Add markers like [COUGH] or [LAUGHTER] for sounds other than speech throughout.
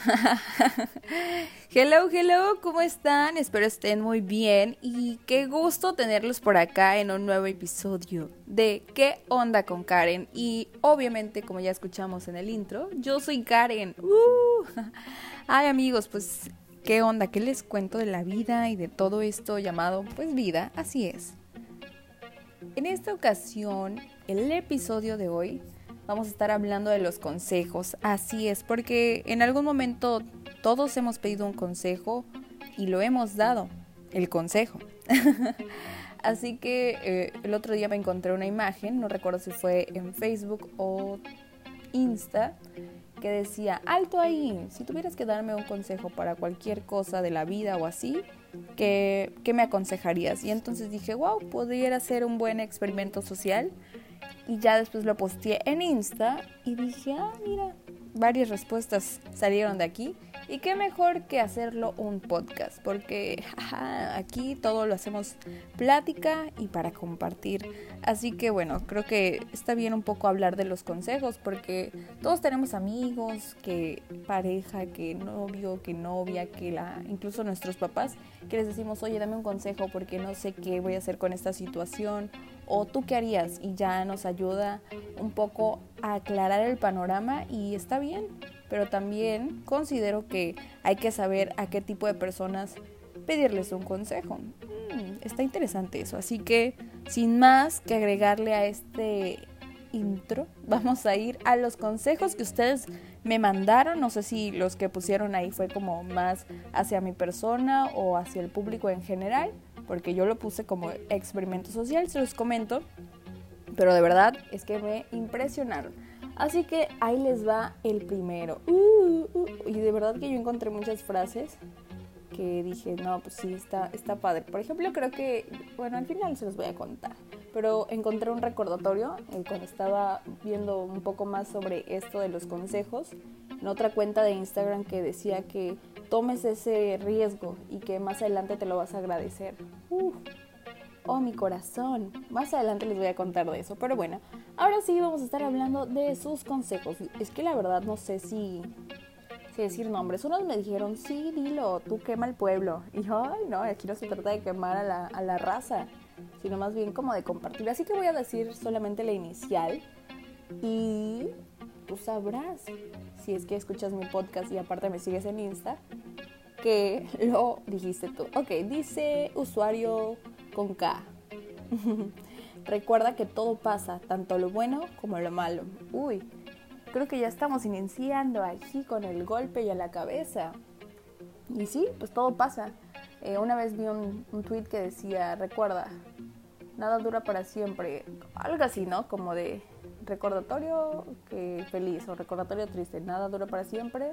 [LAUGHS] hello, hello, ¿cómo están? Espero estén muy bien y qué gusto tenerlos por acá en un nuevo episodio de ¿Qué onda con Karen? Y obviamente, como ya escuchamos en el intro, yo soy Karen. Uh. [LAUGHS] Ay amigos, pues ¿qué onda? ¿Qué les cuento de la vida y de todo esto llamado pues vida? Así es. En esta ocasión, el episodio de hoy vamos a estar hablando de los consejos. Así es, porque en algún momento todos hemos pedido un consejo y lo hemos dado, el consejo. [LAUGHS] Así que eh, el otro día me encontré una imagen, no recuerdo si fue en Facebook o Insta, que decía, alto ahí, si tuvieras que darme un consejo para cualquier cosa de la vida o así, ¿qué, qué me aconsejarías? Y entonces dije, wow, podría ser un buen experimento social y ya después lo posteé en Insta y dije, ah, mira, varias respuestas salieron de aquí. Y qué mejor que hacerlo un podcast, porque [LAUGHS] aquí todo lo hacemos plática y para compartir. Así que bueno, creo que está bien un poco hablar de los consejos, porque todos tenemos amigos, que pareja, que novio, que novia, que la, incluso nuestros papás, que les decimos, oye, dame un consejo porque no sé qué voy a hacer con esta situación o tú qué harías y ya nos ayuda un poco a aclarar el panorama y está bien, pero también considero que hay que saber a qué tipo de personas pedirles un consejo. Mm, está interesante eso, así que sin más que agregarle a este intro, [LAUGHS] vamos a ir a los consejos que ustedes me mandaron. No sé si los que pusieron ahí fue como más hacia mi persona o hacia el público en general porque yo lo puse como experimento social, se los comento, pero de verdad es que me impresionaron. Así que ahí les va el primero. Uh, uh, y de verdad que yo encontré muchas frases que dije, no, pues sí, está, está padre. Por ejemplo, creo que, bueno, al final se los voy a contar, pero encontré un recordatorio eh, cuando estaba viendo un poco más sobre esto de los consejos en otra cuenta de Instagram que decía que tomes ese riesgo y que más adelante te lo vas a agradecer. oh, mi corazón. Más adelante les voy a contar de eso. Pero bueno, ahora sí vamos a estar hablando de sus consejos. Es que la verdad no sé si, decir nombres. Unos me dijeron, sí, dilo, tú quema el pueblo. Y yo, ay, no, aquí no se trata de quemar a la, a la raza, sino más bien como de compartir. Así que voy a decir solamente la inicial. Y tú sabrás, si es que escuchas mi podcast y aparte me sigues en Insta, que [LAUGHS] lo dijiste tú. Ok, dice usuario con K. [LAUGHS] Recuerda que todo pasa, tanto lo bueno como lo malo. Uy, creo que ya estamos iniciando aquí con el golpe y a la cabeza. Y sí, pues todo pasa. Eh, una vez vi un, un tweet que decía, recuerda, nada dura para siempre. Algo así, ¿no? Como de recordatorio que feliz o recordatorio triste, nada dura para siempre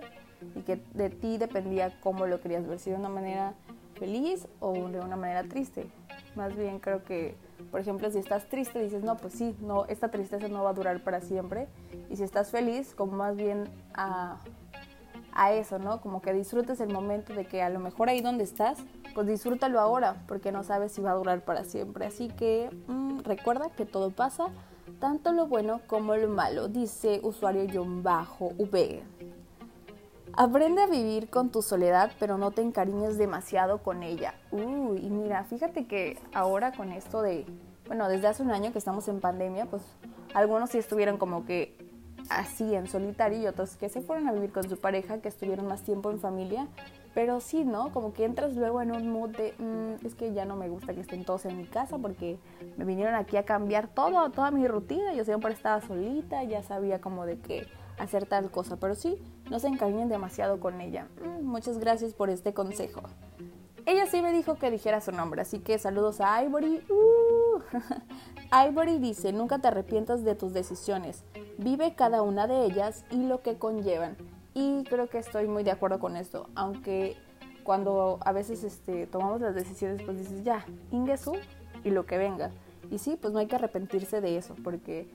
y que de ti dependía cómo lo querías ver, si de una manera feliz o de una manera triste. Más bien creo que, por ejemplo, si estás triste dices, no, pues sí, no, esta tristeza no va a durar para siempre. Y si estás feliz, como más bien a, a eso, ¿no? Como que disfrutes el momento de que a lo mejor ahí donde estás, pues disfrútalo ahora, porque no sabes si va a durar para siempre. Así que mm, recuerda que todo pasa tanto lo bueno como lo malo, dice usuario-v. Aprende a vivir con tu soledad, pero no te encariñes demasiado con ella. Uy, y mira, fíjate que ahora con esto de, bueno, desde hace un año que estamos en pandemia, pues algunos sí estuvieron como que así en solitario y otros que se fueron a vivir con su pareja, que estuvieron más tiempo en familia. Pero sí, ¿no? Como que entras luego en un mood de, mm, es que ya no me gusta que estén todos en mi casa porque me vinieron aquí a cambiar todo, toda mi rutina. Yo siempre estaba solita, ya sabía como de qué hacer tal cosa. Pero sí, no se encariñen demasiado con ella. Mm, muchas gracias por este consejo. Ella sí me dijo que dijera su nombre, así que saludos a Ivory. Uh. [LAUGHS] Ivory dice, nunca te arrepientas de tus decisiones. Vive cada una de ellas y lo que conllevan. Y creo que estoy muy de acuerdo con esto, aunque cuando a veces este, tomamos las decisiones, pues dices, ya, ingreso y lo que venga. Y sí, pues no hay que arrepentirse de eso, porque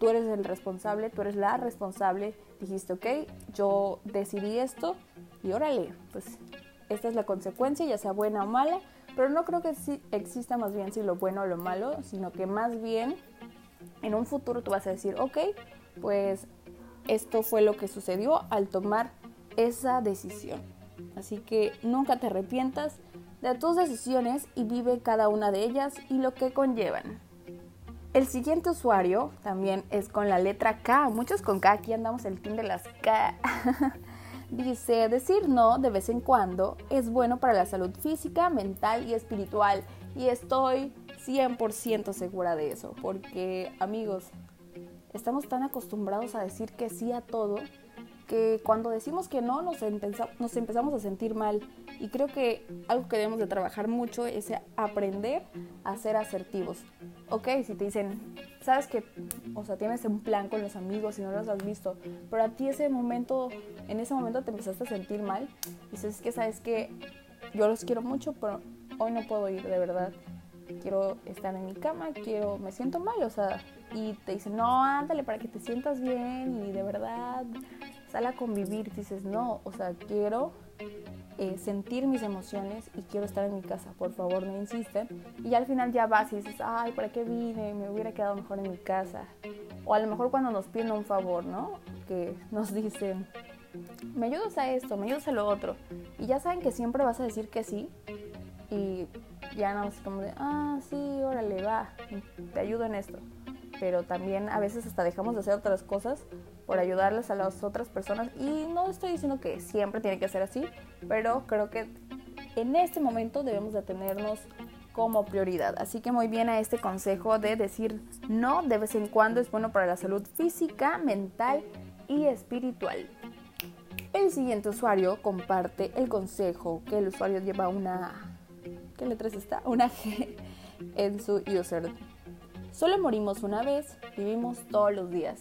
tú eres el responsable, tú eres la responsable, dijiste, ok, yo decidí esto y órale, pues esta es la consecuencia, ya sea buena o mala, pero no creo que exista más bien si lo bueno o lo malo, sino que más bien en un futuro tú vas a decir, ok, pues esto fue lo que sucedió al tomar esa decisión. Así que nunca te arrepientas de tus decisiones y vive cada una de ellas y lo que conllevan. El siguiente usuario también es con la letra K. Muchos con K, aquí andamos el team de las K. [LAUGHS] Dice, decir no de vez en cuando es bueno para la salud física, mental y espiritual. Y estoy 100% segura de eso, porque amigos, estamos tan acostumbrados a decir que sí a todo que cuando decimos que no nos, nos empezamos a sentir mal. Y creo que algo que debemos de trabajar mucho es aprender a ser asertivos. Ok, si te dicen, sabes que, o sea, tienes un plan con los amigos y no los has visto, pero a ti ese momento, en ese momento te empezaste a sentir mal, y dices que sabes que yo los quiero mucho, pero hoy no puedo ir, de verdad. Quiero estar en mi cama, quiero, me siento mal, o sea, y te dicen, no, ándale para que te sientas bien y de verdad sal a convivir, dices, no, o sea, quiero eh, sentir mis emociones y quiero estar en mi casa, por favor no insisten. Y al final ya vas y dices, ay, ¿para qué vine? Me hubiera quedado mejor en mi casa. O a lo mejor cuando nos piden un favor, ¿no? Que nos dicen, me ayudas a esto, me ayudas a lo otro. Y ya saben que siempre vas a decir que sí. Y ya no es como de, ah, sí, órale, va, te ayudo en esto. Pero también a veces hasta dejamos de hacer otras cosas por ayudarles a las otras personas. Y no estoy diciendo que siempre tiene que ser así, pero creo que en este momento debemos de tenernos como prioridad. Así que muy bien a este consejo de decir no de vez en cuando es bueno para la salud física, mental y espiritual. El siguiente usuario comparte el consejo que el usuario lleva una... ¿Qué letras está? Una G en su user. Solo morimos una vez, vivimos todos los días.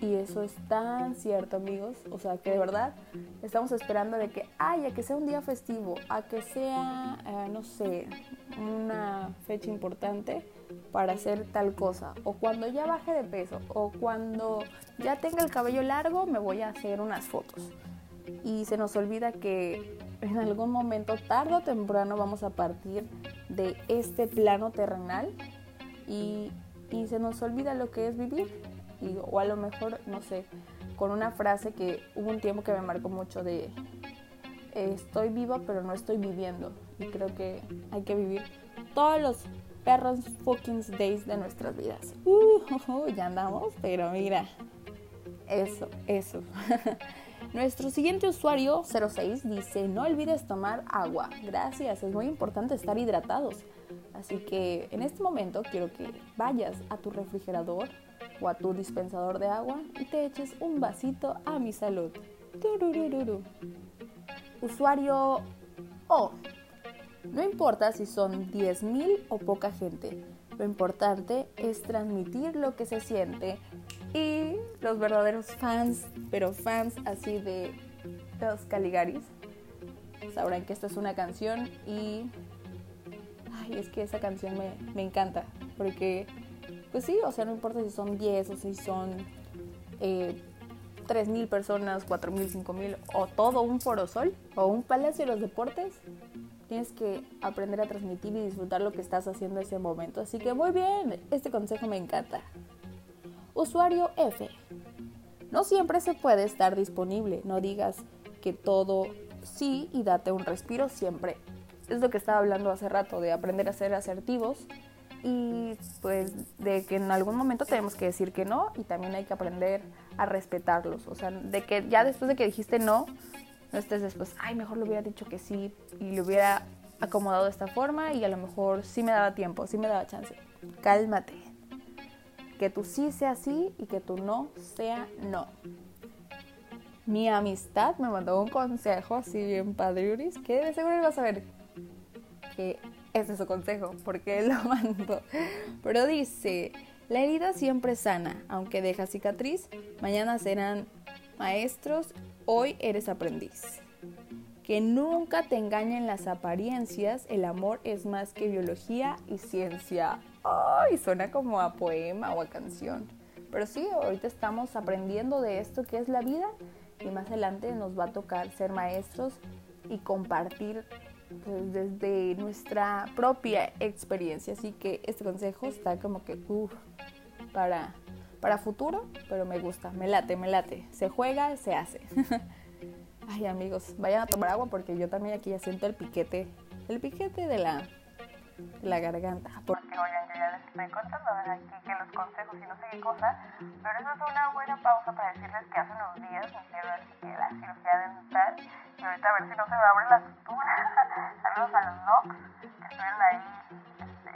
Y eso es tan cierto, amigos. O sea, que de verdad estamos esperando de que, ay, que sea un día festivo, a que sea, eh, no sé, una fecha importante para hacer tal cosa. O cuando ya baje de peso. O cuando ya tenga el cabello largo, me voy a hacer unas fotos. Y se nos olvida que en algún momento, tarde o temprano, vamos a partir de este plano terrenal. Y, y se nos olvida lo que es vivir o a lo mejor, no sé, con una frase que hubo un tiempo que me marcó mucho de estoy viva pero no estoy viviendo. Y creo que hay que vivir todos los perros fucking days de nuestras vidas. Uh, [LAUGHS] ya andamos, pero mira, eso, eso. [LAUGHS] Nuestro siguiente usuario, 06, dice, no olvides tomar agua. Gracias, es muy importante estar hidratados. Así que en este momento quiero que vayas a tu refrigerador o a tu dispensador de agua y te eches un vasito a mi salud. Usuario O. No importa si son 10.000 o poca gente, lo importante es transmitir lo que se siente y los verdaderos fans, pero fans así de los Caligaris, sabrán que esta es una canción y ay, es que esa canción me, me encanta porque pues sí, o sea, no importa si son 10 o si son eh, 3.000 personas, 4.000, 5.000 o todo un forosol o un palacio de los deportes, tienes que aprender a transmitir y disfrutar lo que estás haciendo en ese momento. Así que muy bien, este consejo me encanta. Usuario F. No siempre se puede estar disponible, no digas que todo sí y date un respiro siempre. Es lo que estaba hablando hace rato, de aprender a ser asertivos y pues de que en algún momento tenemos que decir que no y también hay que aprender a respetarlos. O sea, de que ya después de que dijiste no, no estés después, ay, mejor le hubiera dicho que sí y le hubiera acomodado de esta forma y a lo mejor sí me daba tiempo, sí me daba chance. Cálmate. Que tu sí sea sí y que tu no sea no. Mi amistad me mandó un consejo así bien padriuris que de seguro vas a ver que ese es su consejo, porque él lo [LAUGHS] mandó. Pero dice, la herida siempre sana, aunque deja cicatriz, mañana serán maestros, hoy eres aprendiz. Que nunca te engañen las apariencias, el amor es más que biología y ciencia. Ay, suena como a poema o a canción. Pero sí, ahorita estamos aprendiendo de esto que es la vida y más adelante nos va a tocar ser maestros y compartir pues, desde nuestra propia experiencia. Así que este consejo está como que para, para futuro, pero me gusta, me late, me late. Se juega, se hace. [LAUGHS] Ay amigos, vayan a tomar agua porque yo también aquí ya siento el piquete, el piquete de la, la garganta. Les estoy contando aquí que los consejos y no sé qué cosa, pero eso es una buena pausa para decirles que hace unos días me hicieron la cirugía dental. Y ahorita a ver si no se me abre la sutura. [LAUGHS] Saludos a los Nox que estuvieron ahí este,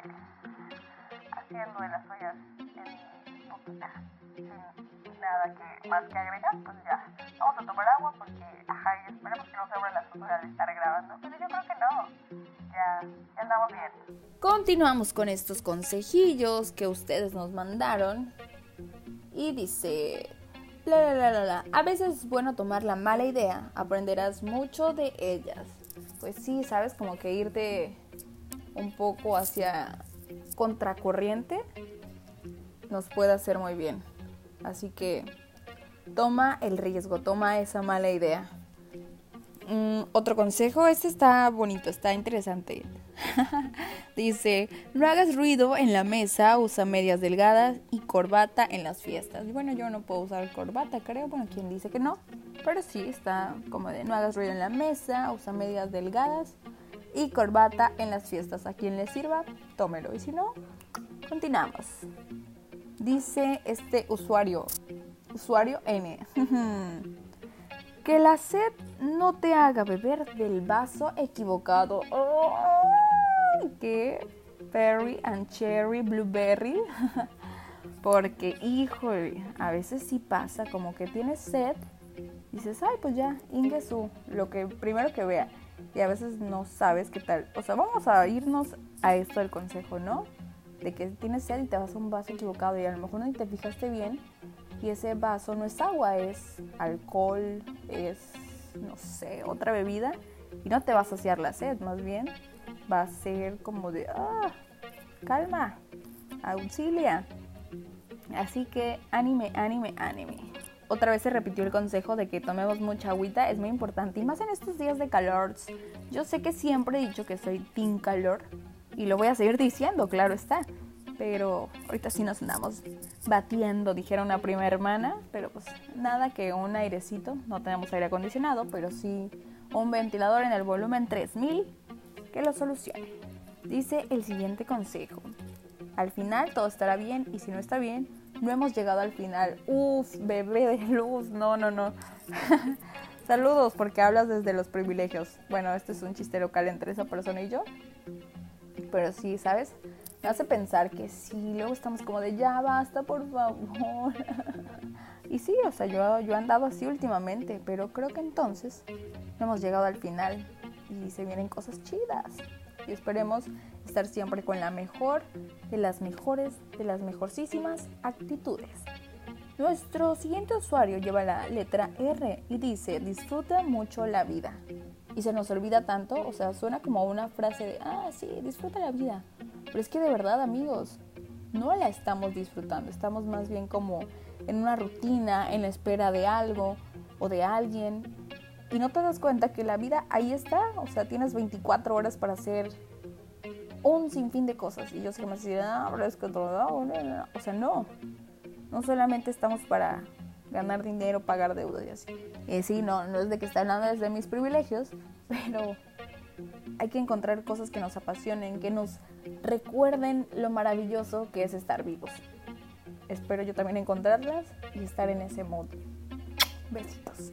haciendo de las suyas en poquita, sin nada que más que agregar, pues ya vamos a tomar agua porque, ajá, y esperemos que no se abra la sutura de estar grabando, pero yo creo que no, ya, ya andamos bien. Continuamos con estos consejillos que ustedes nos mandaron y dice, la, la, la, la, a veces es bueno tomar la mala idea, aprenderás mucho de ellas. Pues sí, sabes, como que irte un poco hacia contracorriente nos puede hacer muy bien. Así que toma el riesgo, toma esa mala idea. Mm, otro consejo, este está bonito, está interesante. [LAUGHS] Dice, no hagas ruido en la mesa, usa medias delgadas y corbata en las fiestas. Bueno, yo no puedo usar corbata, creo. Bueno, quien dice que no. Pero sí, está como de no hagas ruido en la mesa, usa medias delgadas y corbata en las fiestas. A quien le sirva, tómelo. Y si no, continuamos. Dice este usuario, usuario N. [LAUGHS] que la sed no te haga beber del vaso equivocado. ¡Oh! ¿Qué? Berry and cherry, blueberry. [LAUGHS] Porque, híjole, a veces sí pasa como que tienes sed. Dices, ay, pues ya, Ingesu, lo que primero que vea. Y a veces no sabes qué tal. O sea, vamos a irnos a esto del consejo, ¿no? De que tienes sed y te vas a un vaso equivocado y a lo mejor no te fijaste bien y ese vaso no es agua, es alcohol, es, no sé, otra bebida. Y no te va a saciar la sed, más bien va a ser como de, ah, calma, auxilia. Así que ánime, ánime, ánime. Otra vez se repitió el consejo de que tomemos mucha agüita, es muy importante. Y más en estos días de calor. Yo sé que siempre he dicho que soy team calor. Y lo voy a seguir diciendo, claro está pero ahorita sí nos andamos batiendo, dijeron una prima hermana, pero pues nada que un airecito, no tenemos aire acondicionado, pero sí un ventilador en el volumen 3000 que lo solucione. Dice el siguiente consejo. Al final todo estará bien y si no está bien, no hemos llegado al final. Uf, bebé de luz, no, no, no. [LAUGHS] Saludos porque hablas desde los privilegios. Bueno, este es un chiste local entre esa persona y yo. Pero sí, ¿sabes? me hace pensar que sí, luego estamos como de ya basta, por favor. [LAUGHS] y sí, o sea, yo, yo he andado así últimamente, pero creo que entonces hemos llegado al final y se vienen cosas chidas. Y esperemos estar siempre con la mejor de las mejores, de las mejorcísimas actitudes. Nuestro siguiente usuario lleva la letra R y dice, disfruta mucho la vida. Y se nos olvida tanto, o sea, suena como una frase de, ah, sí, disfruta la vida. Pero es que de verdad, amigos, no la estamos disfrutando, estamos más bien como en una rutina, en la espera de algo o de alguien. Y no te das cuenta que la vida ahí está, o sea, tienes 24 horas para hacer un sinfín de cosas. Y yo sé que me decían, ah, pero es que todo, o sea, no. No solamente estamos para ganar dinero, pagar deudas y así. Y sí, no, no es de que esté hablando desde mis privilegios, [LAUGHS] pero hay que encontrar cosas que nos apasionen, que nos recuerden lo maravilloso que es estar vivos. Espero yo también encontrarlas y estar en ese mood. Besitos.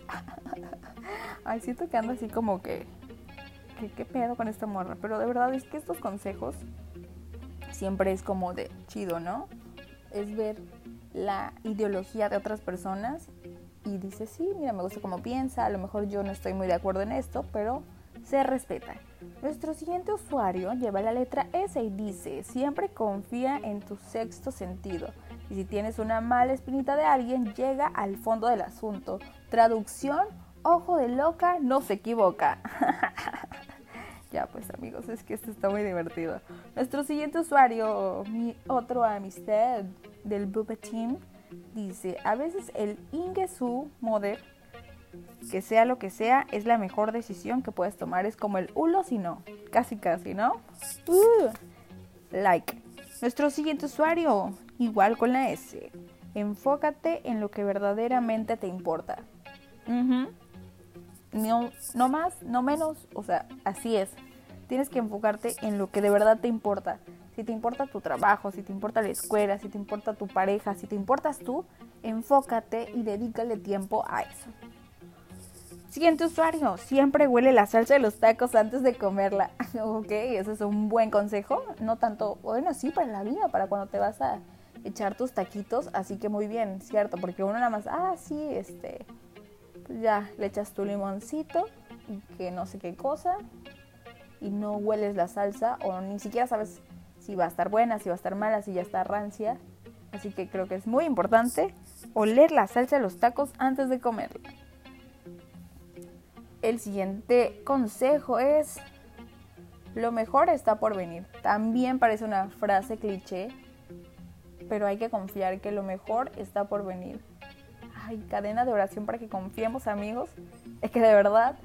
[LAUGHS] Ay, siento que ando así como que, que, ¿Qué pedo con esta morra? Pero de verdad es que estos consejos siempre es como de chido, ¿no? Es ver la ideología de otras personas y dice, sí, mira, me gusta cómo piensa, a lo mejor yo no estoy muy de acuerdo en esto, pero se respeta. Nuestro siguiente usuario lleva la letra S y dice, siempre confía en tu sexto sentido. Y si tienes una mala espinita de alguien, llega al fondo del asunto. Traducción, ojo de loca, no se equivoca. [LAUGHS] ya pues amigos, es que esto está muy divertido. Nuestro siguiente usuario, mi otro amistad del Bubba Team, dice, a veces el Ingesu Moder que sea lo que sea, es la mejor decisión que puedes tomar. Es como el hulo si no. Casi, casi, ¿no? Uh, like. Nuestro siguiente usuario, igual con la S. Enfócate en lo que verdaderamente te importa. no, no más, no menos. O sea, así es. Tienes que enfocarte en lo que de verdad te importa. Si te importa tu trabajo, si te importa la escuela, si te importa tu pareja, si te importas tú, enfócate y dedícale tiempo a eso. Siguiente usuario, siempre huele la salsa de los tacos antes de comerla. [LAUGHS] ok, ese es un buen consejo. No tanto, bueno, sí, para la vida, para cuando te vas a echar tus taquitos. Así que muy bien, ¿cierto? Porque uno nada más, ah, sí, este, pues ya le echas tu limoncito y que no sé qué cosa. Y no hueles la salsa o ni siquiera sabes si va a estar buena, si va a estar mala, si ya está rancia. Así que creo que es muy importante oler la salsa de los tacos antes de comerla. El siguiente consejo es, lo mejor está por venir. También parece una frase cliché, pero hay que confiar que lo mejor está por venir. Ay, cadena de oración para que confiemos amigos. Es que de verdad,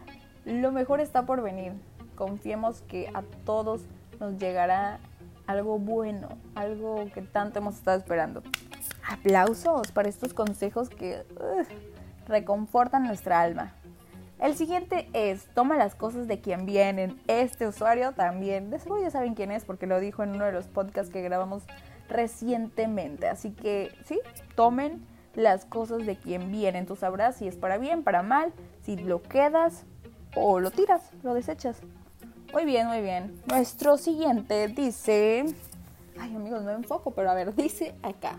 lo mejor está por venir. Confiemos que a todos nos llegará algo bueno, algo que tanto hemos estado esperando. Aplausos para estos consejos que reconfortan nuestra alma. El siguiente es, toma las cosas de quien vienen. Este usuario también, de seguro ya saben quién es porque lo dijo en uno de los podcasts que grabamos recientemente. Así que sí, tomen las cosas de quien vienen. Tú sabrás si es para bien, para mal, si lo quedas o lo tiras, lo desechas. Muy bien, muy bien. Nuestro siguiente dice... Ay amigos, no enfoco, pero a ver, dice acá.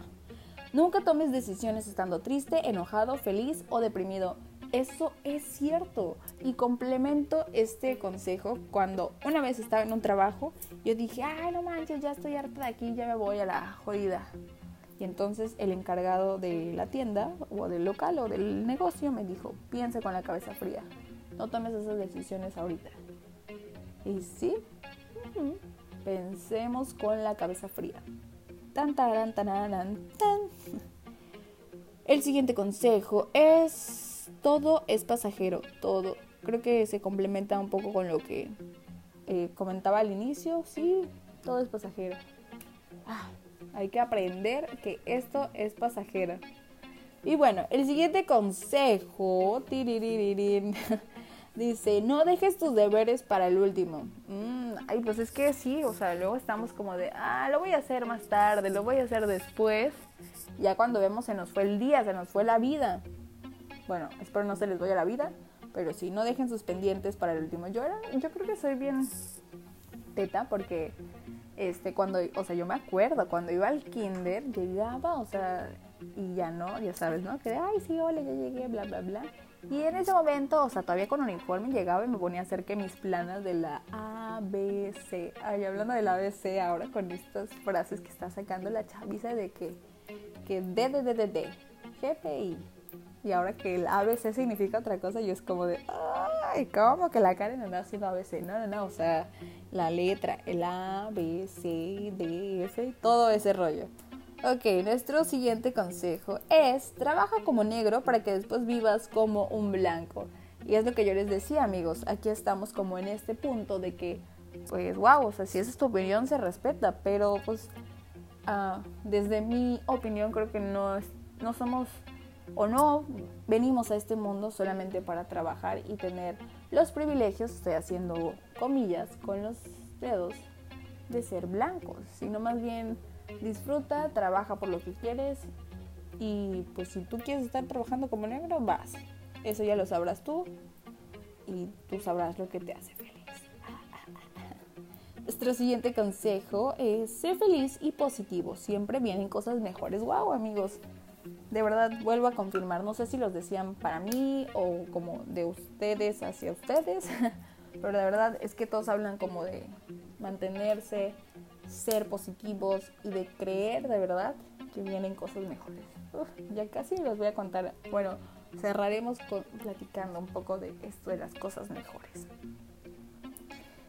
Nunca tomes decisiones estando triste, enojado, feliz o deprimido. Eso es cierto. Y complemento este consejo cuando una vez estaba en un trabajo, yo dije, ay, no manches, ya estoy harta de aquí, ya me voy a la jodida. Y entonces el encargado de la tienda o del local o del negocio me dijo, piensa con la cabeza fría, no tomes esas decisiones ahorita. Y sí, pensemos con la cabeza fría. Tan, tan, tan, tan. El siguiente consejo es todo es pasajero, todo. Creo que se complementa un poco con lo que eh, comentaba al inicio. Sí, todo es pasajero. Ah, hay que aprender que esto es pasajero. Y bueno, el siguiente consejo dice, no dejes tus deberes para el último. Mm, ay, pues es que sí, o sea, luego estamos como de, ah, lo voy a hacer más tarde, lo voy a hacer después. Ya cuando vemos se nos fue el día, se nos fue la vida. Bueno, espero no se les vaya la vida, pero sí, no dejen sus pendientes para el último. Yo, era, yo creo que soy bien teta porque este cuando, o sea, yo me acuerdo cuando iba al kinder, llegaba, o sea, y ya no, ya sabes, ¿no? Que ay, sí, hola, ya llegué, bla, bla, bla. Y en ese momento, o sea, todavía con uniforme llegaba y me ponía a hacer que mis planas de la ABC. Ay, hablando de la ABC ahora con estas frases que está sacando la chaviza de que, que D, D, D, D, D, GPI, y ahora que el ABC significa otra cosa, yo es como de, ay, ¿cómo que la Karen anda haciendo ABC? No, no, no, o sea, la letra, el A, B, C, D, F, todo ese rollo. Ok, nuestro siguiente consejo es, trabaja como negro para que después vivas como un blanco. Y es lo que yo les decía, amigos, aquí estamos como en este punto de que, pues, wow, o sea, si esa es tu opinión, se respeta, pero pues, uh, desde mi opinión creo que no, no somos o no venimos a este mundo solamente para trabajar y tener los privilegios, estoy haciendo comillas con los dedos, de ser blancos, sino más bien disfruta, trabaja por lo que quieres y pues si tú quieres estar trabajando como negro, vas. Eso ya lo sabrás tú y tú sabrás lo que te hace feliz. [LAUGHS] Nuestro siguiente consejo es ser feliz y positivo. Siempre vienen cosas mejores. Wow, amigos de verdad vuelvo a confirmar, no sé si los decían para mí o como de ustedes hacia ustedes, [LAUGHS] pero de verdad es que todos hablan como de mantenerse, ser positivos y de creer de verdad que vienen cosas mejores. ya casi les voy a contar, bueno, cerraremos con, platicando un poco de esto de las cosas mejores.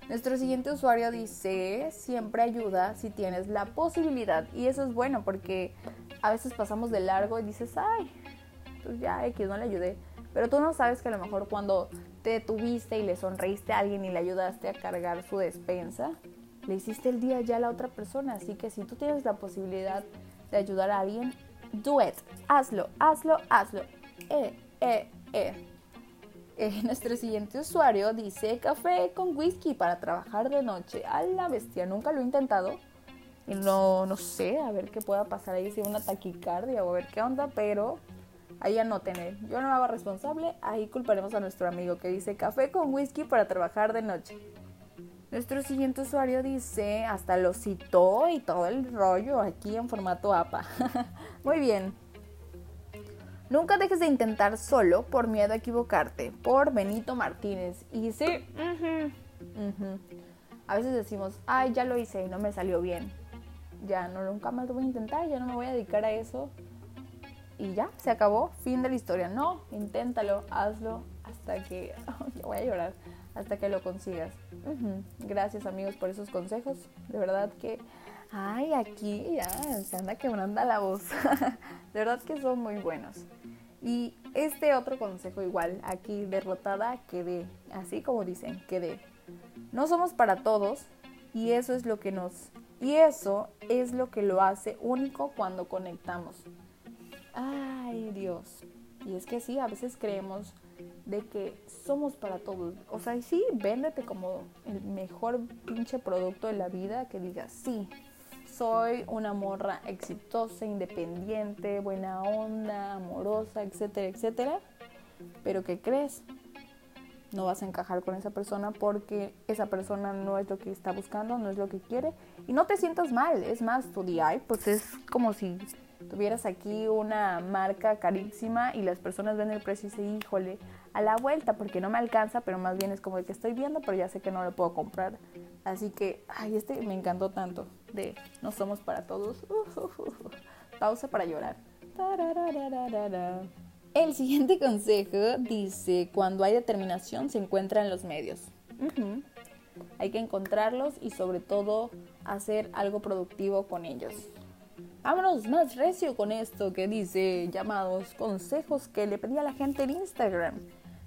Nuestro siguiente usuario dice, siempre ayuda si tienes la posibilidad. Y eso es bueno porque a veces pasamos de largo y dices, ay, pues ya X, no le ayudé. Pero tú no sabes que a lo mejor cuando te detuviste y le sonreíste a alguien y le ayudaste a cargar su despensa, le hiciste el día ya a la otra persona. Así que si tú tienes la posibilidad de ayudar a alguien, do it. Hazlo, hazlo, hazlo. Eh, eh, eh. eh [LAUGHS] nuestro siguiente usuario dice café con whisky para trabajar de noche. A la bestia, nunca lo he intentado. No, no sé, a ver qué pueda pasar ahí, si una taquicardia o a ver qué onda, pero ahí tener Yo no me hago responsable, ahí culparemos a nuestro amigo que dice café con whisky para trabajar de noche. Nuestro siguiente usuario dice, hasta lo citó y todo el rollo aquí en formato APA. [LAUGHS] Muy bien. Nunca dejes de intentar solo por miedo a equivocarte. Por Benito Martínez. Y sí, a veces decimos, ay, ya lo hice y no me salió bien. Ya no, nunca más lo voy a intentar, ya no me voy a dedicar a eso y ya, se acabó, fin de la historia. No, inténtalo, hazlo hasta que, [LAUGHS] yo voy a llorar, hasta que lo consigas. Gracias amigos por esos consejos, de verdad que, ay, aquí ya se anda quebrando la voz, [LAUGHS] de verdad que son muy buenos. Y este otro consejo igual, aquí derrotada quedé, así como dicen, quedé. No somos para todos y eso es lo que nos y eso es lo que lo hace único cuando conectamos. Ay, Dios. Y es que sí, a veces creemos de que somos para todos. O sea, sí, véndete como el mejor pinche producto de la vida que digas, sí, soy una morra exitosa, independiente, buena onda, amorosa, etcétera, etcétera. Pero ¿qué crees? No vas a encajar con esa persona porque esa persona no es lo que está buscando, no es lo que quiere. Y no te sientas mal. Es más, tu DI, pues es como si tuvieras aquí una marca carísima y las personas ven el precio y dicen, híjole, a la vuelta porque no me alcanza, pero más bien es como el que estoy viendo, pero ya sé que no lo puedo comprar. Así que, ay, este me encantó tanto de no somos para todos. [LAUGHS] Pausa para llorar. El siguiente consejo dice, cuando hay determinación se encuentra en los medios. Hay que encontrarlos y sobre todo hacer algo productivo con ellos. Vámonos más recio con esto que dice llamados consejos que le pedí a la gente en Instagram.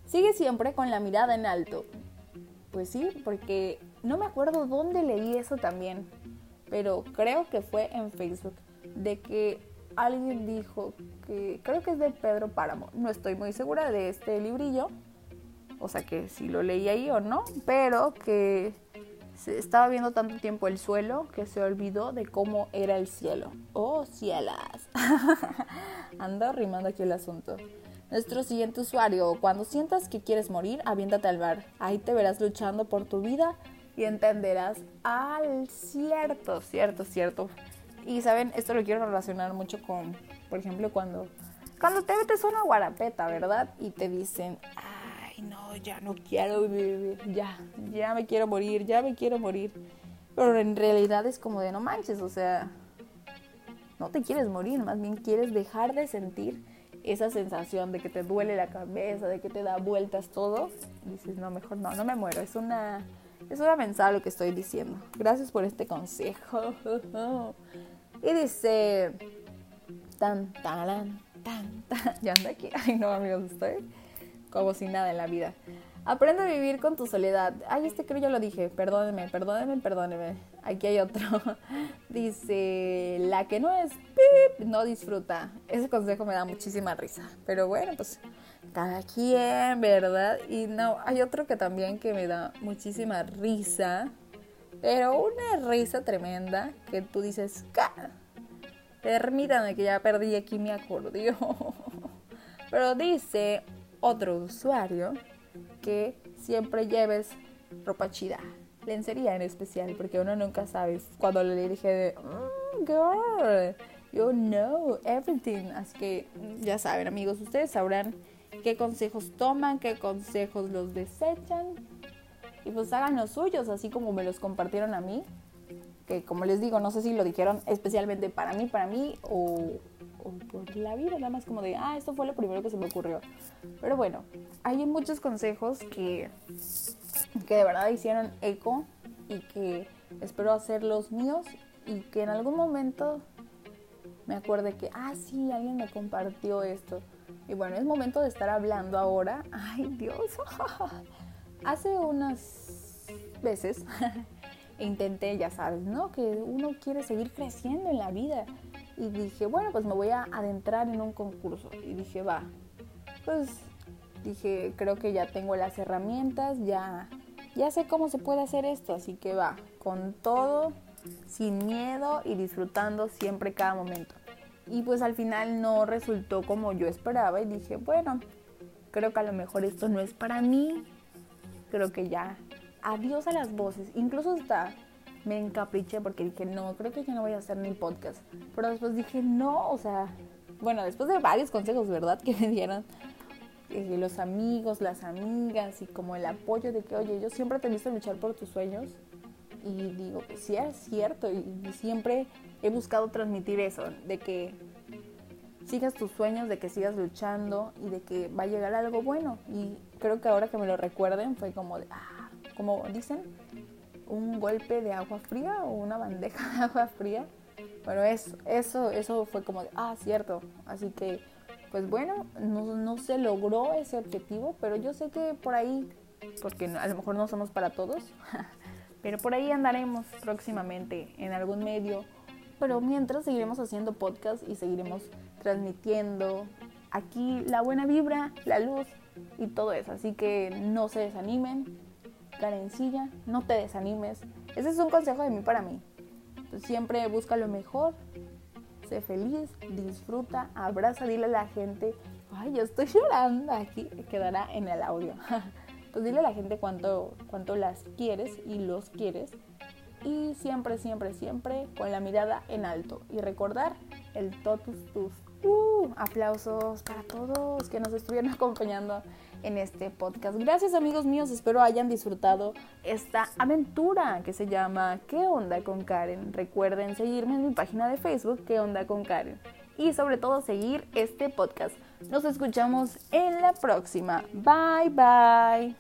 Sigue siempre con la mirada en alto. Pues sí, porque no me acuerdo dónde leí eso también, pero creo que fue en Facebook, de que alguien dijo que, creo que es de Pedro Páramo, no estoy muy segura de este librillo, o sea que si lo leí ahí o no, pero que se estaba viendo tanto tiempo el suelo que se olvidó de cómo era el cielo. ¡Oh, cielas! [LAUGHS] Ando rimando aquí el asunto. Nuestro siguiente usuario, cuando sientas que quieres morir, aviéntate al bar. Ahí te verás luchando por tu vida y entenderás al cierto, cierto, cierto. Y saben, esto lo quiero relacionar mucho con, por ejemplo, cuando, cuando te metes una guarapeta, ¿verdad? Y te dicen, no, ya no quiero vivir, ya, ya me quiero morir, ya me quiero morir. Pero en realidad es como de no manches, o sea, no te quieres morir, más bien quieres dejar de sentir esa sensación de que te duele la cabeza, de que te da vueltas todo. Dices, no, mejor no, no me muero. Es una, es una mensaje lo que estoy diciendo. Gracias por este consejo. [LAUGHS] y dice, tan, tan, tan, tan. Ya anda aquí. [LAUGHS] Ay, no, amigos, estoy como nada en la vida. Aprende a vivir con tu soledad. Ay, este creo yo lo dije. Perdóneme, perdóneme, perdóneme. Aquí hay otro. [LAUGHS] Dice, la que no es pip, no disfruta. Ese consejo me da muchísima risa. Pero bueno, pues cada quien, ¿verdad? Y no, hay otro que también que me da muchísima risa. Pero una risa tremenda que tú dices, Permítame que ya perdí aquí mi acordeón. [LAUGHS] Pero dice, otro usuario que siempre lleves ropa chida, lencería en especial, porque uno nunca sabe. Cuando le dije de, mm, girl, you know everything. Así que ya saben, amigos, ustedes sabrán qué consejos toman, qué consejos los desechan. Y pues hagan los suyos, así como me los compartieron a mí. Que como les digo, no sé si lo dijeron especialmente para mí, para mí, o, por la vida, nada más como de, ah, esto fue lo primero que se me ocurrió. Pero bueno, hay muchos consejos que, que de verdad hicieron eco y que espero hacer los míos y que en algún momento me acuerde que, ah, sí, alguien me compartió esto. Y bueno, es momento de estar hablando ahora. Ay, Dios. [LAUGHS] Hace unas veces [LAUGHS] intenté, ya sabes, ¿no? Que uno quiere seguir creciendo en la vida. Y dije, bueno, pues me voy a adentrar en un concurso. Y dije, va, pues dije, creo que ya tengo las herramientas, ya, ya sé cómo se puede hacer esto. Así que va, con todo, sin miedo y disfrutando siempre cada momento. Y pues al final no resultó como yo esperaba y dije, bueno, creo que a lo mejor esto no es para mí. Creo que ya, adiós a las voces. Incluso hasta me encapriché porque dije, no, creo que ya no voy a hacer ni podcast. Pero después dije, no, o sea, bueno, después de varios consejos, ¿verdad? [LAUGHS] Que me dieron eh, los amigos, las amigas y como el apoyo de que, oye, yo siempre te he visto luchar por tus sueños y digo que sí es cierto y, siempre he buscado transmitir eso, de que sigas tus sueños, de que sigas luchando y de que va a llegar algo bueno. Y creo que ahora que me lo recuerden fue como de, ah, como dicen, un golpe de agua fría o una bandeja de agua fría. Bueno, eso, eso, eso fue como de, ah, cierto. Así que, pues bueno, no, no se logró ese objetivo, pero yo sé que por ahí, porque a lo mejor no somos para todos, [LAUGHS] Pero por ahí andaremos próximamente en algún medio. Pero mientras seguiremos haciendo podcast y seguiremos transmitiendo aquí la buena vibra, la luz y todo eso. Así que no se desanimen. Carencilla, no te desanimes. Ese es un consejo de mí para mí. Pues siempre busca lo mejor, sé feliz, disfruta, abraza, dile a la gente, ay, yo estoy llorando aquí, quedará en el audio. [LAUGHS] pues dile a la gente cuánto, cuánto las quieres y los quieres. Y siempre, siempre, siempre con la mirada en alto. Y recordar el totus tus. Uh, aplausos para todos que nos estuvieron [LAUGHS] acompañando en este podcast. Gracias amigos míos, espero hayan disfrutado esta aventura que se llama ¿Qué onda con Karen? Recuerden seguirme en mi página de Facebook ¿Qué onda con Karen? Y sobre todo seguir este podcast. Nos escuchamos en la próxima. Bye bye.